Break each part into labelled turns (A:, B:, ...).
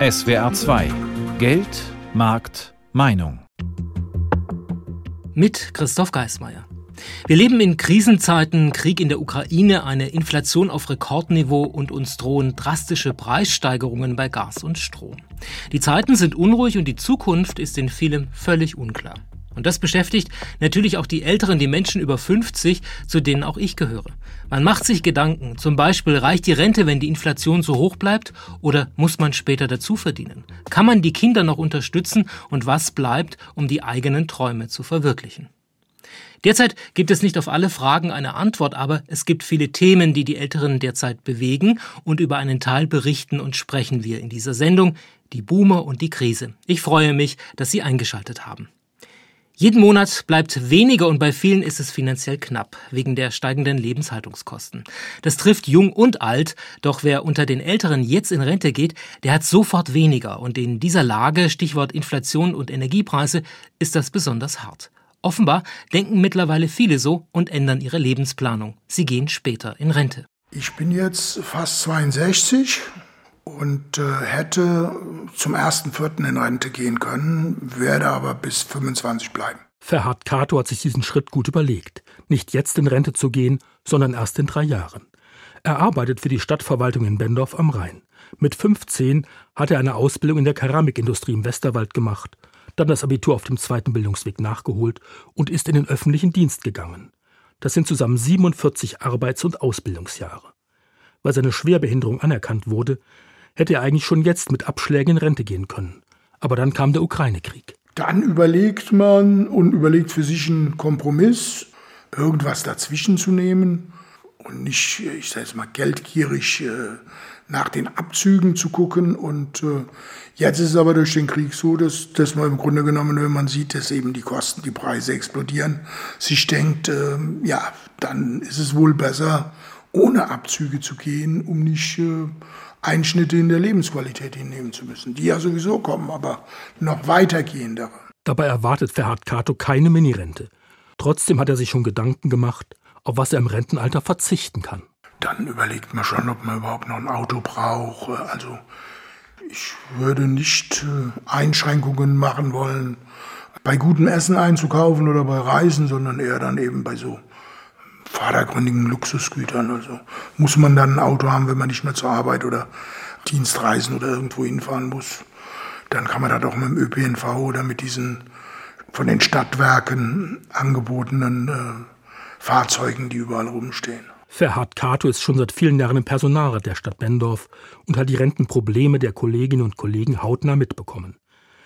A: SWR 2 Geld, Markt, Meinung.
B: Mit Christoph Geismeier. Wir leben in Krisenzeiten, Krieg in der Ukraine, eine Inflation auf Rekordniveau und uns drohen drastische Preissteigerungen bei Gas und Strom. Die Zeiten sind unruhig und die Zukunft ist in vielem völlig unklar. Und das beschäftigt natürlich auch die Älteren, die Menschen über 50, zu denen auch ich gehöre. Man macht sich Gedanken, zum Beispiel reicht die Rente, wenn die Inflation so hoch bleibt, oder muss man später dazu verdienen? Kann man die Kinder noch unterstützen und was bleibt, um die eigenen Träume zu verwirklichen? Derzeit gibt es nicht auf alle Fragen eine Antwort, aber es gibt viele Themen, die die Älteren derzeit bewegen und über einen Teil berichten und sprechen wir in dieser Sendung, die Boomer und die Krise. Ich freue mich, dass Sie eingeschaltet haben. Jeden Monat bleibt weniger und bei vielen ist es finanziell knapp wegen der steigenden Lebenshaltungskosten. Das trifft jung und alt, doch wer unter den Älteren jetzt in Rente geht, der hat sofort weniger und in dieser Lage, Stichwort Inflation und Energiepreise, ist das besonders hart. Offenbar denken mittlerweile viele so und ändern ihre Lebensplanung. Sie gehen später in Rente.
C: Ich bin jetzt fast 62 und äh, hätte zum 1.4. in Rente gehen können, werde aber bis 25 bleiben.
D: Ferhat Kato hat sich diesen Schritt gut überlegt. Nicht jetzt in Rente zu gehen, sondern erst in drei Jahren. Er arbeitet für die Stadtverwaltung in Bendorf am Rhein. Mit 15 hat er eine Ausbildung in der Keramikindustrie im Westerwald gemacht, dann das Abitur auf dem zweiten Bildungsweg nachgeholt und ist in den öffentlichen Dienst gegangen. Das sind zusammen 47 Arbeits- und Ausbildungsjahre. Weil seine Schwerbehinderung anerkannt wurde, hätte er eigentlich schon jetzt mit Abschlägen in Rente gehen können. Aber dann kam der Ukraine-Krieg.
C: Dann überlegt man und überlegt für sich einen Kompromiss, irgendwas dazwischen zu nehmen und nicht, ich sage jetzt mal, geldgierig äh, nach den Abzügen zu gucken. Und äh, jetzt ist es aber durch den Krieg so, dass, dass man im Grunde genommen, wenn man sieht, dass eben die Kosten, die Preise explodieren, sich denkt, äh, ja, dann ist es wohl besser, ohne Abzüge zu gehen, um nicht äh, Einschnitte in der Lebensqualität hinnehmen zu müssen, die ja sowieso kommen, aber noch weitergehendere.
D: Dabei erwartet Ferhat Kato keine Minirente. Trotzdem hat er sich schon Gedanken gemacht, auf was er im Rentenalter verzichten kann.
C: Dann überlegt man schon, ob man überhaupt noch ein Auto braucht. Also ich würde nicht äh, Einschränkungen machen wollen, bei gutem Essen einzukaufen oder bei Reisen, sondern eher dann eben bei so vordergründigen Luxusgütern. Also muss man dann ein Auto haben, wenn man nicht mehr zur Arbeit oder Dienstreisen oder irgendwo hinfahren muss. Dann kann man da doch mit dem ÖPNV oder mit diesen von den Stadtwerken angebotenen äh, Fahrzeugen, die überall rumstehen.
D: Ferhat Kato ist schon seit vielen Jahren im Personalrat der Stadt Bendorf und hat die Rentenprobleme der Kolleginnen und Kollegen hautnah mitbekommen.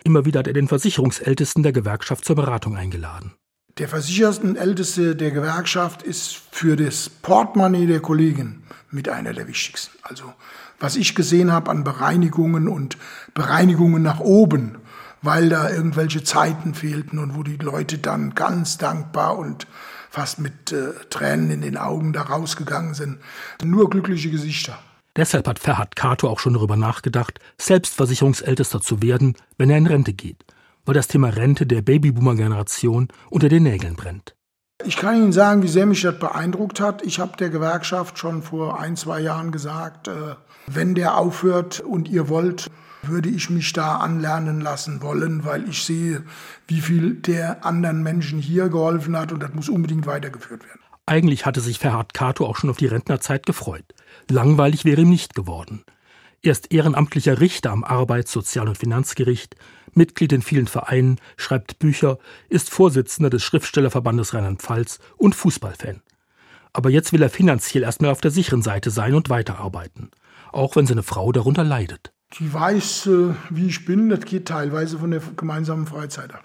D: Immer wieder hat er den Versicherungsältesten der Gewerkschaft zur Beratung eingeladen.
C: Der Versichertenälteste der Gewerkschaft ist für das Portemonnaie der Kollegen mit einer der wichtigsten. Also was ich gesehen habe an Bereinigungen und Bereinigungen nach oben, weil da irgendwelche Zeiten fehlten und wo die Leute dann ganz dankbar und fast mit äh, Tränen in den Augen da rausgegangen sind. Nur glückliche Gesichter.
D: Deshalb hat Ferhat Kato auch schon darüber nachgedacht, selbst Versicherungsältester zu werden, wenn er in Rente geht weil das Thema Rente der Babyboomer-Generation unter den Nägeln brennt.
C: Ich kann Ihnen sagen, wie sehr mich das beeindruckt hat. Ich habe der Gewerkschaft schon vor ein, zwei Jahren gesagt, äh, wenn der aufhört und ihr wollt, würde ich mich da anlernen lassen wollen, weil ich sehe, wie viel der anderen Menschen hier geholfen hat und das muss unbedingt weitergeführt werden.
D: Eigentlich hatte sich Ferhat Kato auch schon auf die Rentnerzeit gefreut. Langweilig wäre ihm nicht geworden. Er ist ehrenamtlicher Richter am Arbeits-, Sozial- und Finanzgericht, Mitglied in vielen Vereinen, schreibt Bücher, ist Vorsitzender des Schriftstellerverbandes Rheinland-Pfalz und Fußballfan. Aber jetzt will er finanziell erstmal auf der sicheren Seite sein und weiterarbeiten, auch wenn seine Frau darunter leidet.
C: Die weiß, äh, wie ich bin, das geht teilweise von der gemeinsamen Freizeit ab.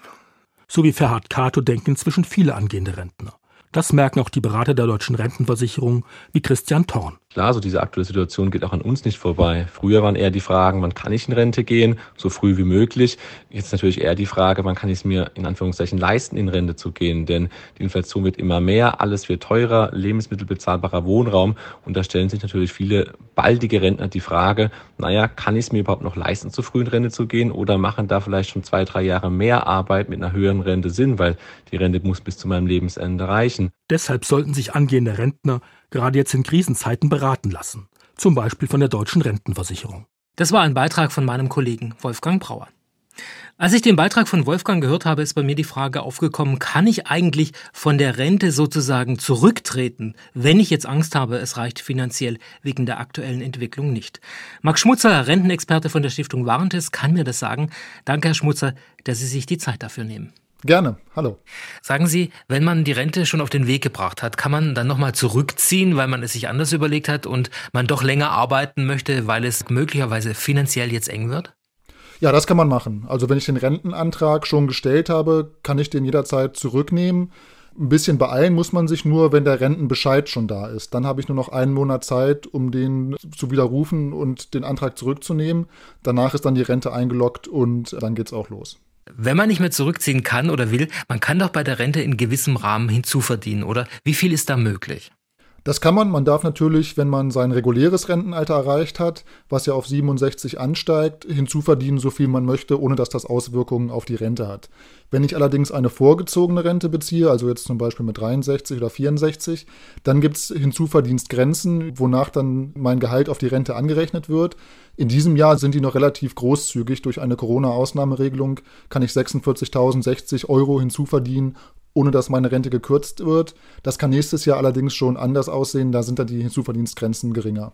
D: So wie Ferhat Kato denken inzwischen viele angehende Rentner. Das merken auch die Berater der deutschen Rentenversicherung wie Christian Thorn.
E: Klar, so diese aktuelle Situation geht auch an uns nicht vorbei. Früher waren eher die Fragen, wann kann ich in Rente gehen, so früh wie möglich. Jetzt natürlich eher die Frage, wann kann ich es mir in Anführungszeichen leisten, in Rente zu gehen. Denn die Inflation wird immer mehr, alles wird teurer, Lebensmittel bezahlbarer Wohnraum. Und da stellen sich natürlich viele baldige Rentner die Frage, naja, kann ich es mir überhaupt noch leisten, zu früh in Rente zu gehen? Oder machen da vielleicht schon zwei, drei Jahre mehr Arbeit mit einer höheren Rente Sinn? Weil die Rente muss bis zu meinem Lebensende reichen.
D: Deshalb sollten sich angehende Rentner gerade jetzt in Krisenzeiten beraten lassen, zum Beispiel von der deutschen Rentenversicherung.
B: Das war ein Beitrag von meinem Kollegen Wolfgang Brauer. Als ich den Beitrag von Wolfgang gehört habe, ist bei mir die Frage aufgekommen, kann ich eigentlich von der Rente sozusagen zurücktreten, wenn ich jetzt Angst habe, es reicht finanziell wegen der aktuellen Entwicklung nicht. Max Schmutzer, Rentenexperte von der Stiftung Warentest, kann mir das sagen. Danke, Herr Schmutzer, dass Sie sich die Zeit dafür nehmen.
F: Gerne, hallo.
B: Sagen Sie, wenn man die Rente schon auf den Weg gebracht hat, kann man dann nochmal zurückziehen, weil man es sich anders überlegt hat und man doch länger arbeiten möchte, weil es möglicherweise finanziell jetzt eng wird?
F: Ja, das kann man machen. Also wenn ich den Rentenantrag schon gestellt habe, kann ich den jederzeit zurücknehmen. Ein bisschen beeilen muss man sich nur, wenn der Rentenbescheid schon da ist. Dann habe ich nur noch einen Monat Zeit, um den zu widerrufen und den Antrag zurückzunehmen. Danach ist dann die Rente eingeloggt und dann geht's auch los.
B: Wenn man nicht mehr zurückziehen kann oder will, man kann doch bei der Rente in gewissem Rahmen hinzuverdienen, oder? Wie viel ist da möglich?
F: Das kann man. Man darf natürlich, wenn man sein reguläres Rentenalter erreicht hat, was ja auf 67 ansteigt, hinzuverdienen, so viel man möchte, ohne dass das Auswirkungen auf die Rente hat. Wenn ich allerdings eine vorgezogene Rente beziehe, also jetzt zum Beispiel mit 63 oder 64, dann gibt es Hinzuverdienstgrenzen, wonach dann mein Gehalt auf die Rente angerechnet wird. In diesem Jahr sind die noch relativ großzügig. Durch eine Corona-Ausnahmeregelung kann ich 46.060 Euro hinzuverdienen, ohne dass meine Rente gekürzt wird. Das kann nächstes Jahr allerdings schon anders aussehen, da sind dann die Hinzuverdienstgrenzen geringer.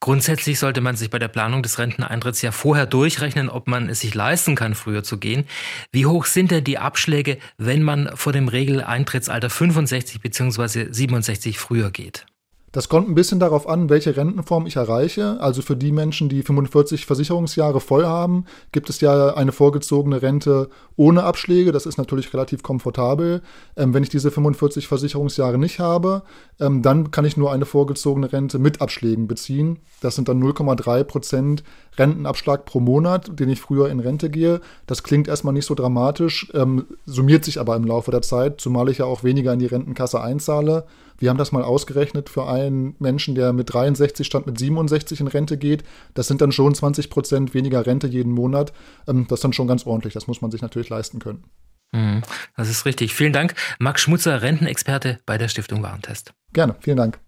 B: Grundsätzlich sollte man sich bei der Planung des Renteneintritts ja vorher durchrechnen, ob man es sich leisten kann, früher zu gehen. Wie hoch sind denn die Abschläge, wenn man vor dem Regeleintrittsalter 65 bzw. 67 früher geht?
F: Das kommt ein bisschen darauf an, welche Rentenform ich erreiche. Also für die Menschen, die 45 Versicherungsjahre voll haben, gibt es ja eine vorgezogene Rente ohne Abschläge. Das ist natürlich relativ komfortabel. Ähm, wenn ich diese 45 Versicherungsjahre nicht habe, ähm, dann kann ich nur eine vorgezogene Rente mit Abschlägen beziehen. Das sind dann 0,3 Prozent Rentenabschlag pro Monat, den ich früher in Rente gehe. Das klingt erstmal nicht so dramatisch, ähm, summiert sich aber im Laufe der Zeit, zumal ich ja auch weniger in die Rentenkasse einzahle. Wir haben das mal ausgerechnet für einen Menschen, der mit 63 statt mit 67 in Rente geht. Das sind dann schon 20 Prozent weniger Rente jeden Monat. Ähm, das ist dann schon ganz ordentlich. Das muss man sich natürlich leisten können.
B: Mhm. Das ist richtig. Vielen Dank. Max Schmutzer, Rentenexperte bei der Stiftung Warentest.
F: Gerne. Vielen Dank.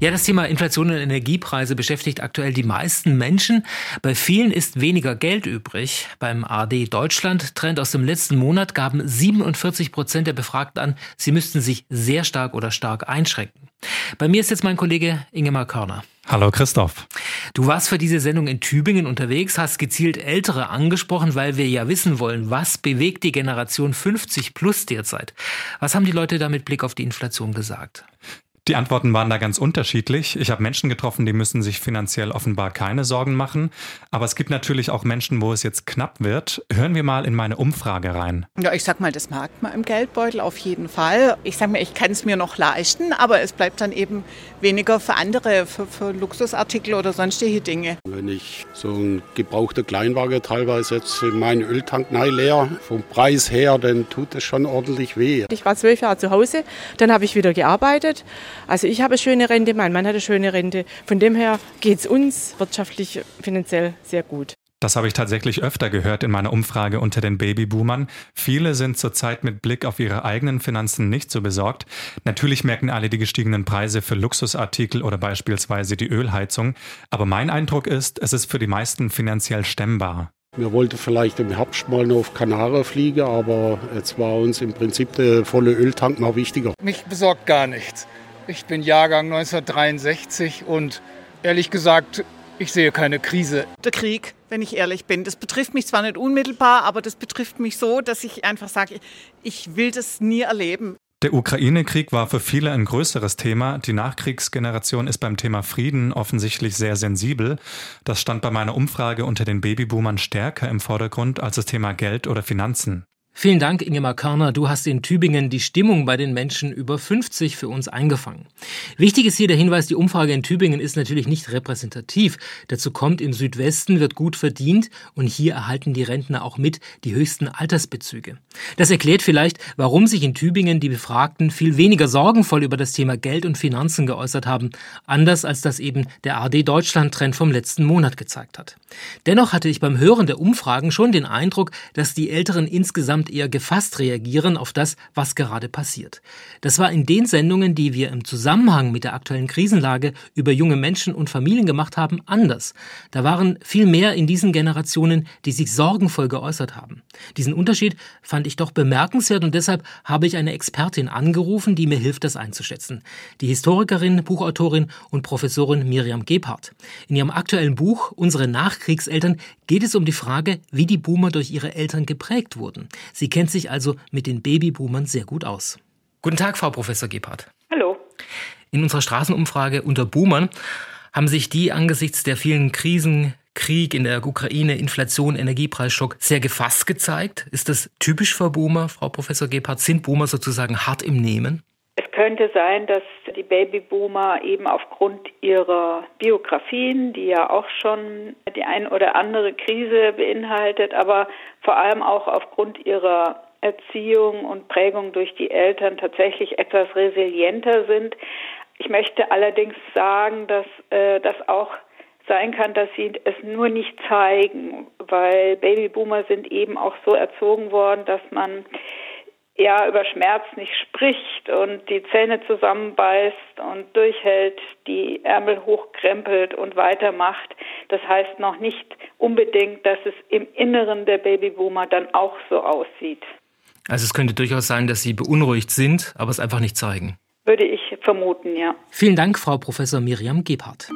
B: Ja, das Thema Inflation und Energiepreise beschäftigt aktuell die meisten Menschen. Bei vielen ist weniger Geld übrig. Beim AD Deutschland Trend aus dem letzten Monat gaben 47 Prozent der Befragten an, sie müssten sich sehr stark oder stark einschränken. Bei mir ist jetzt mein Kollege Ingemar Körner.
G: Hallo Christoph.
B: Du warst für diese Sendung in Tübingen unterwegs, hast gezielt Ältere angesprochen, weil wir ja wissen wollen, was bewegt die Generation 50 plus derzeit. Was haben die Leute da mit Blick auf die Inflation gesagt?
G: Die Antworten waren da ganz unterschiedlich. Ich habe Menschen getroffen, die müssen sich finanziell offenbar keine Sorgen machen. Aber es gibt natürlich auch Menschen, wo es jetzt knapp wird. Hören wir mal in meine Umfrage rein.
H: Ja, ich sag mal, das merkt man im Geldbeutel auf jeden Fall. Ich sag mal, ich kann es mir noch leisten, aber es bleibt dann eben weniger für andere, für, für Luxusartikel oder sonstige Dinge.
I: Wenn ich so ein gebrauchter Kleinwagen teilweise jetzt in meinen Öltank leer, vom Preis her, dann tut es schon ordentlich weh.
J: Ich war zwölf Jahre zu Hause, dann habe ich wieder gearbeitet also ich habe eine schöne Rente, mein Mann hat eine schöne Rente. Von dem her geht es uns wirtschaftlich, finanziell sehr gut.
G: Das habe ich tatsächlich öfter gehört in meiner Umfrage unter den Babyboomern. Viele sind zurzeit mit Blick auf ihre eigenen Finanzen nicht so besorgt. Natürlich merken alle die gestiegenen Preise für Luxusartikel oder beispielsweise die Ölheizung. Aber mein Eindruck ist, es ist für die meisten finanziell stemmbar.
I: Wir wollten vielleicht im Herbst mal noch auf Kanaren fliegen, aber jetzt war uns im Prinzip der volle Öltank noch wichtiger.
K: Mich besorgt gar nichts. Ich bin Jahrgang 1963 und ehrlich gesagt, ich sehe keine Krise.
H: Der Krieg, wenn ich ehrlich bin, das betrifft mich zwar nicht unmittelbar, aber das betrifft mich so, dass ich einfach sage, ich will das nie erleben.
G: Der Ukraine-Krieg war für viele ein größeres Thema. Die Nachkriegsgeneration ist beim Thema Frieden offensichtlich sehr sensibel. Das stand bei meiner Umfrage unter den Babyboomern stärker im Vordergrund als das Thema Geld oder Finanzen.
B: Vielen Dank, Ingemar Körner. Du hast in Tübingen die Stimmung bei den Menschen über 50 für uns eingefangen. Wichtig ist hier der Hinweis, die Umfrage in Tübingen ist natürlich nicht repräsentativ. Dazu kommt, im Südwesten wird gut verdient und hier erhalten die Rentner auch mit die höchsten Altersbezüge. Das erklärt vielleicht, warum sich in Tübingen die Befragten viel weniger sorgenvoll über das Thema Geld und Finanzen geäußert haben, anders als das eben der AD Deutschland Trend vom letzten Monat gezeigt hat. Dennoch hatte ich beim Hören der Umfragen schon den Eindruck, dass die Älteren insgesamt insgesamt eher gefasst reagieren auf das, was gerade passiert. Das war in den Sendungen, die wir im Zusammenhang mit der aktuellen Krisenlage über junge Menschen und Familien gemacht haben, anders. Da waren viel mehr in diesen Generationen, die sich sorgenvoll geäußert haben. Diesen Unterschied fand ich doch bemerkenswert und deshalb habe ich eine Expertin angerufen, die mir hilft, das einzuschätzen. Die Historikerin, Buchautorin und Professorin Miriam Gebhardt. In ihrem aktuellen Buch Unsere Nachkriegseltern geht es um die Frage, wie die Boomer durch ihre Eltern geprägt wurden. Sie kennt sich also mit den Babyboomern sehr gut aus. Guten Tag, Frau Professor Gebhardt.
L: Hallo.
B: In unserer Straßenumfrage unter Boomern haben sich die angesichts der vielen Krisen, Krieg in der Ukraine, Inflation, Energiepreisschock sehr gefasst gezeigt. Ist das typisch für Boomer, Frau Professor Gebhardt? Sind Boomer sozusagen hart im Nehmen?
L: Es könnte sein, dass die Babyboomer eben aufgrund ihrer Biografien, die ja auch schon die ein oder andere Krise beinhaltet, aber vor allem auch aufgrund ihrer Erziehung und Prägung durch die Eltern tatsächlich etwas resilienter sind. Ich möchte allerdings sagen, dass äh, das auch sein kann, dass sie es nur nicht zeigen, weil Babyboomer sind eben auch so erzogen worden, dass man ja über Schmerz nicht spricht und die Zähne zusammenbeißt und durchhält, die Ärmel hochkrempelt und weitermacht. Das heißt noch nicht unbedingt, dass es im Inneren der Babyboomer dann auch so aussieht.
B: Also es könnte durchaus sein, dass sie beunruhigt sind, aber es einfach nicht zeigen.
L: Würde ich vermuten, ja.
B: Vielen Dank, Frau Professor Miriam Gebhardt.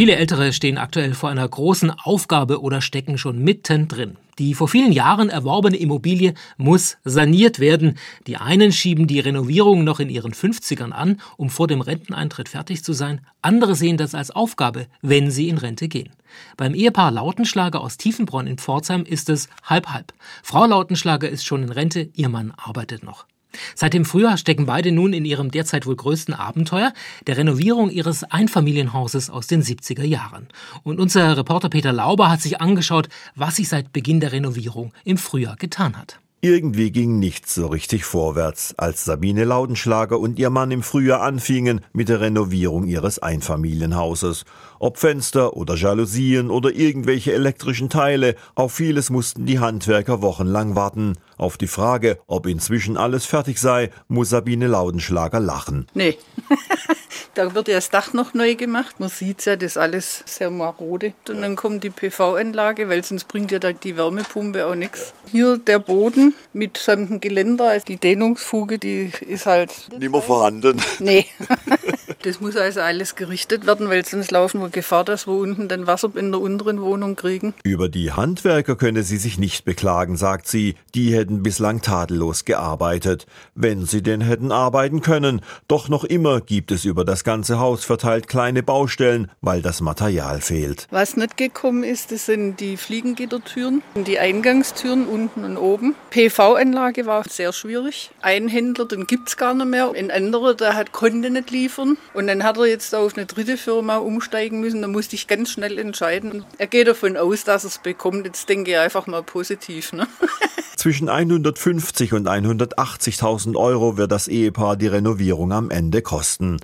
B: Viele Ältere stehen aktuell vor einer großen Aufgabe oder stecken schon mittendrin. Die vor vielen Jahren erworbene Immobilie muss saniert werden. Die einen schieben die Renovierung noch in ihren 50ern an, um vor dem Renteneintritt fertig zu sein. Andere sehen das als Aufgabe, wenn sie in Rente gehen. Beim Ehepaar Lautenschlager aus Tiefenbronn in Pforzheim ist es halb-halb. Frau Lautenschlager ist schon in Rente, ihr Mann arbeitet noch. Seit dem Frühjahr stecken beide nun in ihrem derzeit wohl größten Abenteuer, der Renovierung ihres Einfamilienhauses aus den 70er Jahren. Und unser Reporter Peter Lauber hat sich angeschaut, was sich seit Beginn der Renovierung im Frühjahr getan hat.
M: Irgendwie ging nichts so richtig vorwärts, als Sabine Laudenschlager und ihr Mann im Frühjahr anfingen mit der Renovierung ihres Einfamilienhauses. Ob Fenster oder Jalousien oder irgendwelche elektrischen Teile, auf vieles mussten die Handwerker wochenlang warten. Auf die Frage, ob inzwischen alles fertig sei, muss Sabine Laudenschlager lachen.
L: Nee. Da wird ja das Dach noch neu gemacht. Man sieht ja, das ist alles sehr marode. Und dann kommt die PV-Anlage, weil sonst bringt ja die Wärmepumpe auch nichts. Hier der Boden mit samt Geländer, also die Dehnungsfuge, die ist halt...
M: Nicht mehr vorhanden.
L: Nee. Das muss also alles gerichtet werden, weil sonst laufen wir Gefahr, dass wir unten dann Wasser in der unteren Wohnung kriegen.
M: Über die Handwerker könne sie sich nicht beklagen, sagt sie. Die hätten bislang tadellos gearbeitet. Wenn sie denn hätten arbeiten können. Doch noch immer gibt es über das ganze Haus verteilt kleine Baustellen, weil das Material fehlt.
L: Was nicht gekommen ist, das sind die Fliegengittertüren die Eingangstüren unten und oben. PV-Anlage war sehr schwierig. Ein Händler, den gibt es gar nicht mehr. Ein anderer, der hat, konnte nicht liefern. Und dann hat er jetzt auf eine dritte Firma umsteigen müssen. Da musste ich ganz schnell entscheiden. Er geht davon aus, dass er es bekommt. Jetzt denke ich einfach mal positiv. Ne?
M: Zwischen 150 und 180.000 Euro wird das Ehepaar die Renovierung am Ende kosten.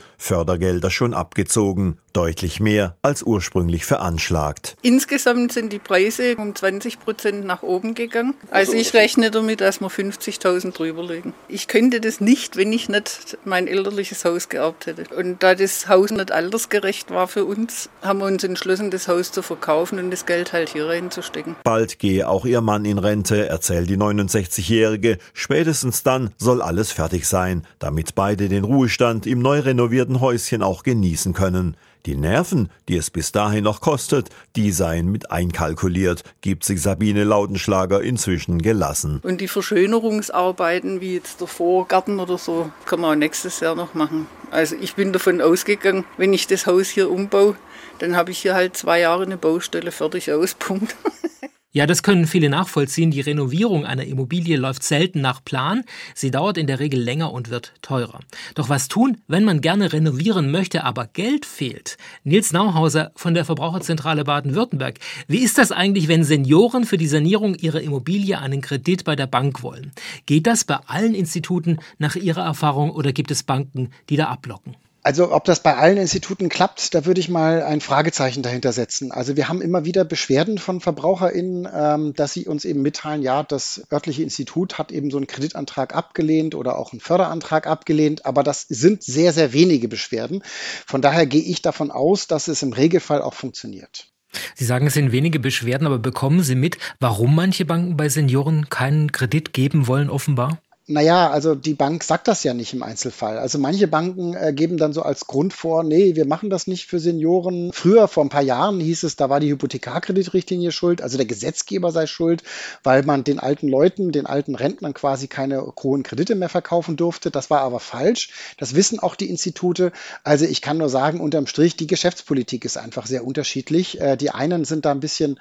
M: Fördergelder schon abgezogen. Deutlich mehr als ursprünglich veranschlagt.
L: Insgesamt sind die Preise um 20 Prozent nach oben gegangen. Also ich rechne damit, dass wir 50.000 drüber liegen. Ich könnte das nicht, wenn ich nicht mein elterliches Haus geerbt hätte. Und da das Haus nicht altersgerecht war für uns, haben wir uns entschlossen, das Haus zu verkaufen und das Geld halt hier reinzustecken.
M: Bald gehe auch ihr Mann in Rente, erzählt die 69-Jährige. Spätestens dann soll alles fertig sein, damit beide den Ruhestand im neu renovierten Häuschen auch genießen können. Die Nerven, die es bis dahin noch kostet, die seien mit einkalkuliert, gibt sich Sabine Lautenschlager inzwischen gelassen.
L: Und die Verschönerungsarbeiten, wie jetzt der Vorgarten oder so, kann man auch nächstes Jahr noch machen. Also ich bin davon ausgegangen, wenn ich das Haus hier umbaue, dann habe ich hier halt zwei Jahre eine Baustelle fertig aus. Punkt.
B: Ja, das können viele nachvollziehen. Die Renovierung einer Immobilie läuft selten nach Plan. Sie dauert in der Regel länger und wird teurer. Doch was tun, wenn man gerne renovieren möchte, aber Geld fehlt? Nils Nauhauser von der Verbraucherzentrale Baden-Württemberg. Wie ist das eigentlich, wenn Senioren für die Sanierung ihrer Immobilie einen Kredit bei der Bank wollen? Geht das bei allen Instituten nach Ihrer Erfahrung oder gibt es Banken, die da ablocken?
N: Also ob das bei allen Instituten klappt, da würde ich mal ein Fragezeichen dahinter setzen. Also wir haben immer wieder Beschwerden von VerbraucherInnen, ähm, dass sie uns eben mitteilen, ja, das örtliche Institut hat eben so einen Kreditantrag abgelehnt oder auch einen Förderantrag abgelehnt, aber das sind sehr, sehr wenige Beschwerden. Von daher gehe ich davon aus, dass es im Regelfall auch funktioniert.
B: Sie sagen, es sind wenige Beschwerden, aber bekommen Sie mit, warum manche Banken bei Senioren keinen Kredit geben wollen, offenbar?
N: Naja, also die Bank sagt das ja nicht im Einzelfall. Also manche Banken äh, geben dann so als Grund vor, nee, wir machen das nicht für Senioren. Früher, vor ein paar Jahren, hieß es, da war die Hypothekarkreditrichtlinie schuld, also der Gesetzgeber sei schuld, weil man den alten Leuten, den alten Rentnern quasi keine hohen Kredite mehr verkaufen durfte. Das war aber falsch. Das wissen auch die Institute. Also ich kann nur sagen, unterm Strich, die Geschäftspolitik ist einfach sehr unterschiedlich. Äh, die einen sind da ein bisschen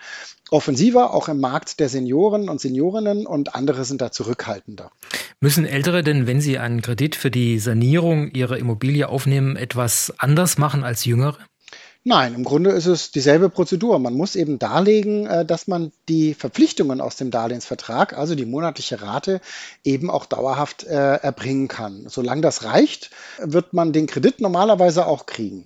N: offensiver, auch im Markt der Senioren und Seniorinnen und andere sind da zurückhaltender.
B: Müssen Ältere denn, wenn sie einen Kredit für die Sanierung ihrer Immobilie aufnehmen, etwas anders machen als Jüngere?
N: Nein, im Grunde ist es dieselbe Prozedur. Man muss eben darlegen, äh, dass man die Verpflichtungen aus dem Darlehensvertrag, also die monatliche Rate, eben auch dauerhaft äh, erbringen kann. Solange das reicht, wird man den Kredit normalerweise auch kriegen.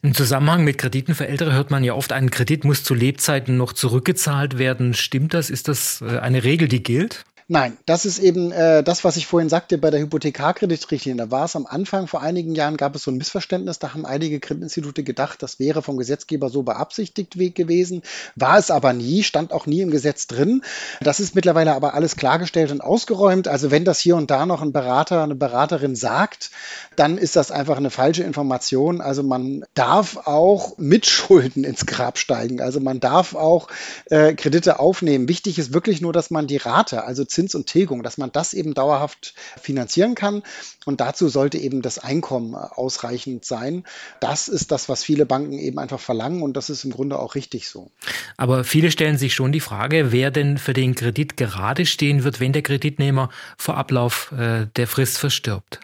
B: Im Zusammenhang mit Krediten für Ältere hört man ja oft, ein Kredit muss zu Lebzeiten noch zurückgezahlt werden. Stimmt das? Ist das äh, eine Regel, die gilt?
N: Nein, das ist eben äh, das, was ich vorhin sagte bei der Hypothekarkreditrichtlinie. Da war es am Anfang, vor einigen Jahren gab es so ein Missverständnis. Da haben einige Kreditinstitute gedacht, das wäre vom Gesetzgeber so beabsichtigt gewesen. War es aber nie, stand auch nie im Gesetz drin. Das ist mittlerweile aber alles klargestellt und ausgeräumt. Also wenn das hier und da noch ein Berater, eine Beraterin sagt, dann ist das einfach eine falsche Information. Also man darf auch mit Schulden ins Grab steigen. Also man darf auch äh, Kredite aufnehmen. Wichtig ist wirklich nur, dass man die Rate, also Zins und Tilgung, dass man das eben dauerhaft finanzieren kann. Und dazu sollte eben das Einkommen ausreichend sein. Das ist das, was viele Banken eben einfach verlangen und das ist im Grunde auch richtig so.
B: Aber viele stellen sich schon die Frage, wer denn für den Kredit gerade stehen wird, wenn der Kreditnehmer vor Ablauf äh, der Frist verstirbt.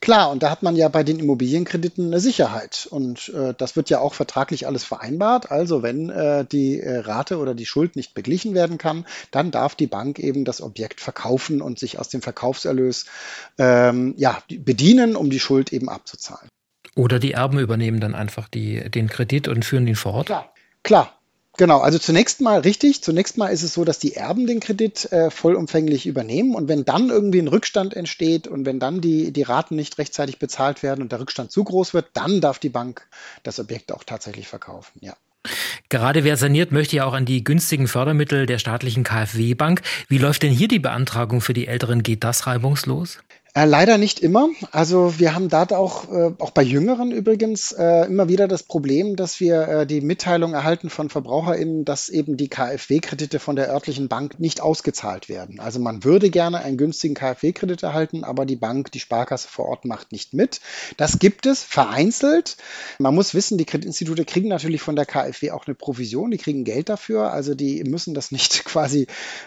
N: Klar, und da hat man ja bei den Immobilienkrediten eine Sicherheit. Und äh, das wird ja auch vertraglich alles vereinbart. Also wenn äh, die äh, Rate oder die Schuld nicht beglichen werden kann, dann darf die Bank eben das Objekt verkaufen und sich aus dem Verkaufserlös ähm, ja, bedienen, um die Schuld eben abzuzahlen.
B: Oder die Erben übernehmen dann einfach die, den Kredit und führen ihn fort.
N: Klar, klar. Genau, also zunächst mal richtig. Zunächst mal ist es so, dass die Erben den Kredit äh, vollumfänglich übernehmen und wenn dann irgendwie ein Rückstand entsteht und wenn dann die, die Raten nicht rechtzeitig bezahlt werden und der Rückstand zu groß wird, dann darf die Bank das Objekt auch tatsächlich verkaufen, ja.
B: Gerade wer saniert, möchte ja auch an die günstigen Fördermittel der staatlichen KfW-Bank. Wie läuft denn hier die Beantragung für die Älteren? Geht das reibungslos?
N: Äh, leider nicht immer. Also wir haben da auch, äh, auch bei Jüngeren übrigens äh, immer wieder das Problem, dass wir äh, die Mitteilung erhalten von VerbraucherInnen, dass eben die KfW-Kredite von der örtlichen Bank nicht ausgezahlt werden. Also man würde gerne einen günstigen KfW-Kredit erhalten, aber die Bank, die Sparkasse vor Ort macht nicht mit. Das gibt es vereinzelt. Man muss wissen, die Kreditinstitute kriegen natürlich von der KfW auch eine Provision, die kriegen Geld dafür. Also die müssen das nicht quasi,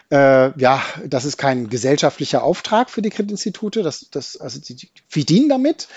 N: äh, ja, das ist kein gesellschaftlicher Auftrag für die Kreditinstitute. Das das, also die, die verdienen damit.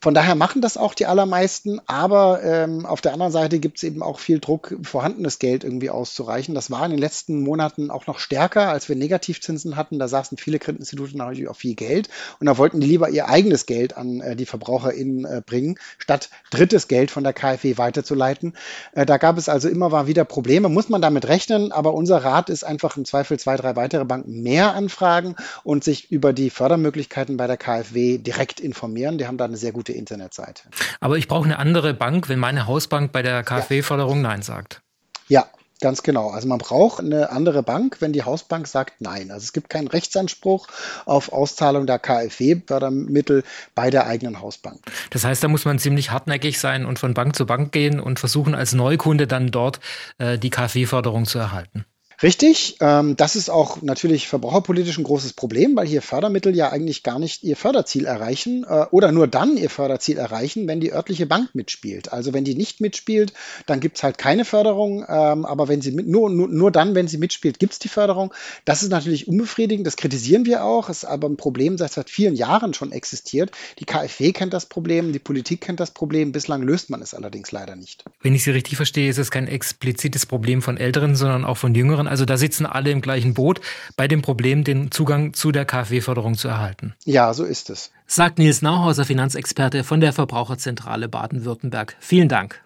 N: Von daher machen das auch die allermeisten. Aber ähm, auf der anderen Seite gibt es eben auch viel Druck, vorhandenes Geld irgendwie auszureichen. Das war in den letzten Monaten auch noch stärker, als wir Negativzinsen hatten. Da saßen viele Kreditinstitute natürlich auch viel Geld. Und da wollten die lieber ihr eigenes Geld an äh, die VerbraucherInnen äh, bringen, statt drittes Geld von der KfW weiterzuleiten. Äh, da gab es also immer mal wieder Probleme. Muss man damit rechnen. Aber unser Rat ist einfach im Zweifel zwei, drei weitere Banken mehr anfragen und sich über die Fördermöglichkeiten bei der KfW direkt informieren. Die haben da eine sehr gute Internetseite.
B: Aber ich brauche eine andere Bank, wenn meine Hausbank bei der KfW-Förderung Nein sagt.
N: Ja, Ganz genau. Also man braucht eine andere Bank, wenn die Hausbank sagt Nein. Also es gibt keinen Rechtsanspruch auf Auszahlung der KfW-Fördermittel bei der eigenen Hausbank.
B: Das heißt, da muss man ziemlich hartnäckig sein und von Bank zu Bank gehen und versuchen, als Neukunde dann dort äh, die KfW-Förderung zu erhalten.
N: Richtig, ähm, das ist auch natürlich verbraucherpolitisch ein großes Problem, weil hier Fördermittel ja eigentlich gar nicht ihr Förderziel erreichen äh, oder nur dann ihr Förderziel erreichen, wenn die örtliche Bank mitspielt. Also wenn die nicht mitspielt, dann gibt's halt keine Förderung, ähm, aber wenn sie mit, nur, nur, nur dann, wenn sie mitspielt, gibt's die Förderung. Das ist natürlich unbefriedigend, das kritisieren wir auch, ist aber ein Problem, das seit vielen Jahren schon existiert. Die KfW kennt das Problem, die Politik kennt das Problem, bislang löst man es allerdings leider nicht.
B: Wenn ich Sie richtig verstehe, ist es kein explizites Problem von Älteren, sondern auch von Jüngeren Also da sitzen alle im gleichen Boot bei dem Problem, den Zugang zu der KfW-Förderung zu erhalten.
N: Ja, so ist es.
B: Sagt Nils Nauhauser, Finanzexperte von der Verbraucherzentrale Baden-Württemberg. Vielen Dank.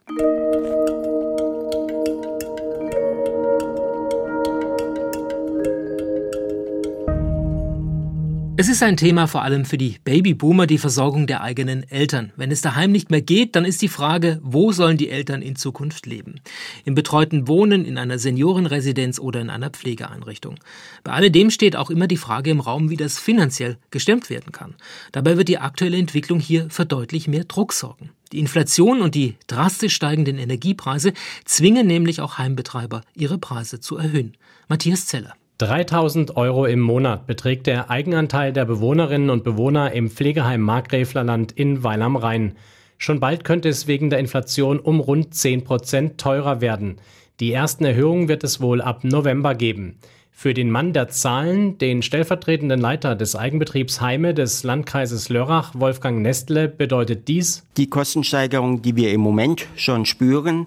B: Es ist ein Thema vor allem für die Babyboomer, die Versorgung der eigenen Eltern. Wenn es daheim nicht mehr geht, dann ist die Frage, wo sollen die Eltern in Zukunft leben? Im betreuten Wohnen, in einer Seniorenresidenz oder in einer Pflegeeinrichtung. Bei alledem steht auch immer die Frage im Raum, wie das finanziell gestemmt werden kann. Dabei wird die aktuelle Entwicklung hier für deutlich mehr Druck sorgen. Die Inflation und die drastisch steigenden Energiepreise zwingen nämlich auch Heimbetreiber, ihre Preise zu erhöhen. Matthias Zeller.
O: 3000 Euro im Monat beträgt der Eigenanteil der Bewohnerinnen und Bewohner im Pflegeheim Markgräflerland in Weil am Rhein. Schon bald könnte es wegen der Inflation um rund 10 Prozent teurer werden. Die ersten Erhöhungen wird es wohl ab November geben. Für den Mann der Zahlen, den stellvertretenden Leiter des Eigenbetriebs Heime des Landkreises Lörrach, Wolfgang Nestle, bedeutet dies
P: die Kostensteigerung, die wir im Moment schon spüren,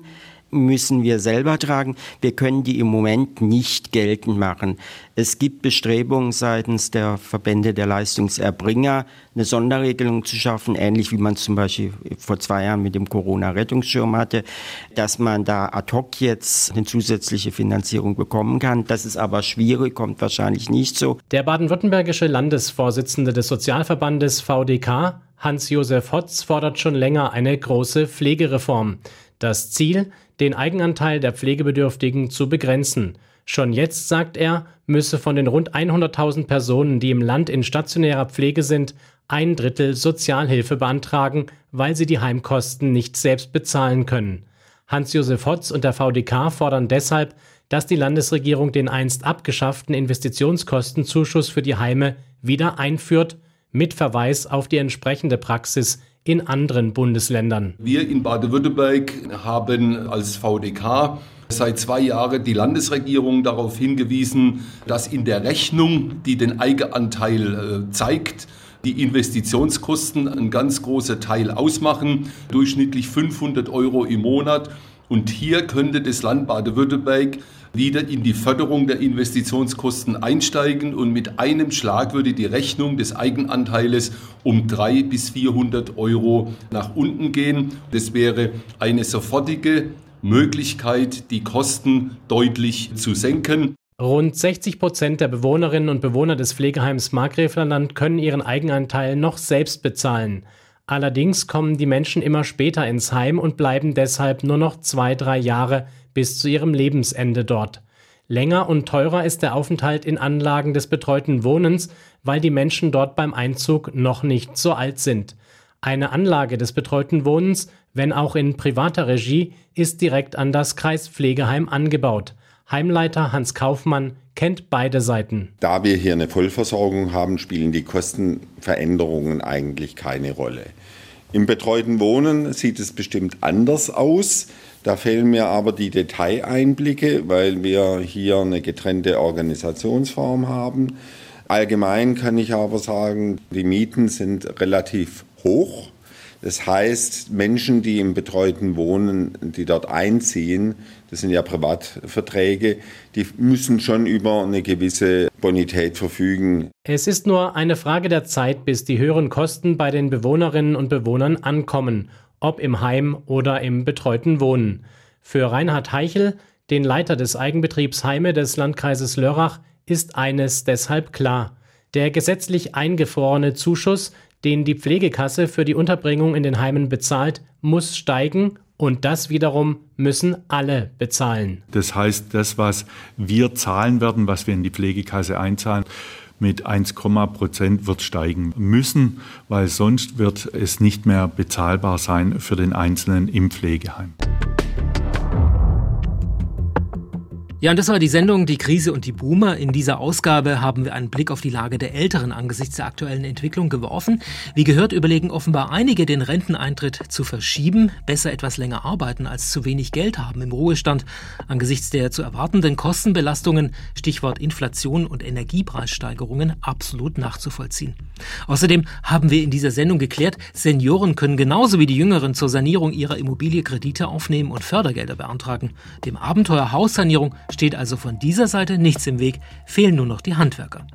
P: müssen wir selber tragen. Wir können die im Moment nicht geltend machen. Es gibt Bestrebungen seitens der Verbände der Leistungserbringer, eine Sonderregelung zu schaffen, ähnlich wie man zum Beispiel vor zwei Jahren mit dem Corona-Rettungsschirm hatte, dass man da ad hoc jetzt eine zusätzliche Finanzierung bekommen kann. Das ist aber schwierig, kommt wahrscheinlich nicht so.
O: Der baden-württembergische Landesvorsitzende des Sozialverbandes VDK, Hans-Josef Hotz, fordert schon länger eine große Pflegereform. Das Ziel, den Eigenanteil der Pflegebedürftigen zu begrenzen. Schon jetzt, sagt er, müsse von den rund 100.000 Personen, die im Land in stationärer Pflege sind, ein Drittel Sozialhilfe beantragen, weil sie die Heimkosten nicht selbst bezahlen können. Hans-Josef Hotz und der VDK fordern deshalb, dass die Landesregierung den einst abgeschafften Investitionskostenzuschuss für die Heime wieder einführt, mit Verweis auf die entsprechende Praxis in anderen Bundesländern.
Q: Wir in Baden-Württemberg haben als VDK seit zwei Jahren die Landesregierung darauf hingewiesen, dass in der Rechnung, die den Eigenanteil äh, zeigt, die Investitionskosten einen ganz großen Teil ausmachen, durchschnittlich 500 Euro im Monat. Und hier könnte das Land Baden-Württemberg wieder in die Förderung der Investitionskosten einsteigen und mit einem Schlag würde die Rechnung des Eigenanteiles um 300 bis 400 Euro nach unten gehen. Das wäre eine sofortige Möglichkeit, die Kosten deutlich zu senken.
O: Rund 60 Prozent der Bewohnerinnen und Bewohner des Pflegeheims Markgräflerland können ihren Eigenanteil noch selbst bezahlen. Allerdings kommen die Menschen immer später ins Heim und bleiben deshalb nur noch zwei, drei Jahre bis zu ihrem Lebensende dort. Länger und teurer ist der Aufenthalt in Anlagen des betreuten Wohnens, weil die Menschen dort beim Einzug noch nicht so alt sind. Eine Anlage des betreuten Wohnens, wenn auch in privater Regie, ist direkt an das Kreispflegeheim angebaut. Heimleiter Hans Kaufmann kennt beide Seiten.
R: Da wir hier eine Vollversorgung haben, spielen die Kostenveränderungen eigentlich keine Rolle. Im betreuten Wohnen sieht es bestimmt anders aus. Da fehlen mir aber die Detaileinblicke, weil wir hier eine getrennte Organisationsform haben. Allgemein kann ich aber sagen, die Mieten sind relativ hoch. Das heißt, Menschen, die im betreuten Wohnen, die dort einziehen, das sind ja Privatverträge, die müssen schon über eine gewisse Bonität verfügen.
O: Es ist nur eine Frage der Zeit, bis die höheren Kosten bei den Bewohnerinnen und Bewohnern ankommen ob im Heim oder im betreuten Wohnen. Für Reinhard Heichel, den Leiter des Eigenbetriebs Heime des Landkreises Lörrach, ist eines deshalb klar. Der gesetzlich eingefrorene Zuschuss, den die Pflegekasse für die Unterbringung in den Heimen bezahlt, muss steigen und das wiederum müssen alle bezahlen.
S: Das heißt, das, was wir zahlen werden, was wir in die Pflegekasse einzahlen, mit 1, Prozent wird steigen müssen, weil sonst wird es nicht mehr bezahlbar sein für den Einzelnen im Pflegeheim.
B: Ja, und das war die Sendung Die Krise und die Boomer. In dieser Ausgabe haben wir einen Blick auf die Lage der Älteren angesichts der aktuellen Entwicklung geworfen. Wie gehört, überlegen offenbar einige, den Renteneintritt zu verschieben, besser etwas länger arbeiten als zu wenig Geld haben im Ruhestand. Angesichts der zu erwartenden Kostenbelastungen, Stichwort Inflation und Energiepreissteigerungen, absolut nachzuvollziehen. Außerdem haben wir in dieser Sendung geklärt, Senioren können genauso wie die Jüngeren zur Sanierung ihrer Immobilie Kredite aufnehmen und Fördergelder beantragen. Dem Abenteuer Haussanierung Steht also von dieser Seite nichts im Weg, fehlen nur noch die Handwerker.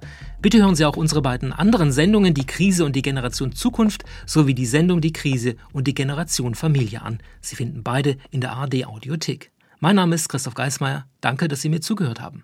B: Bitte hören Sie auch unsere beiden anderen Sendungen, die Krise und die Generation Zukunft, sowie die Sendung Die Krise und die Generation Familie an. Sie finden beide in der ARD Audiothek. Mein Name ist Christoph Geismeier. Danke, dass Sie mir zugehört haben.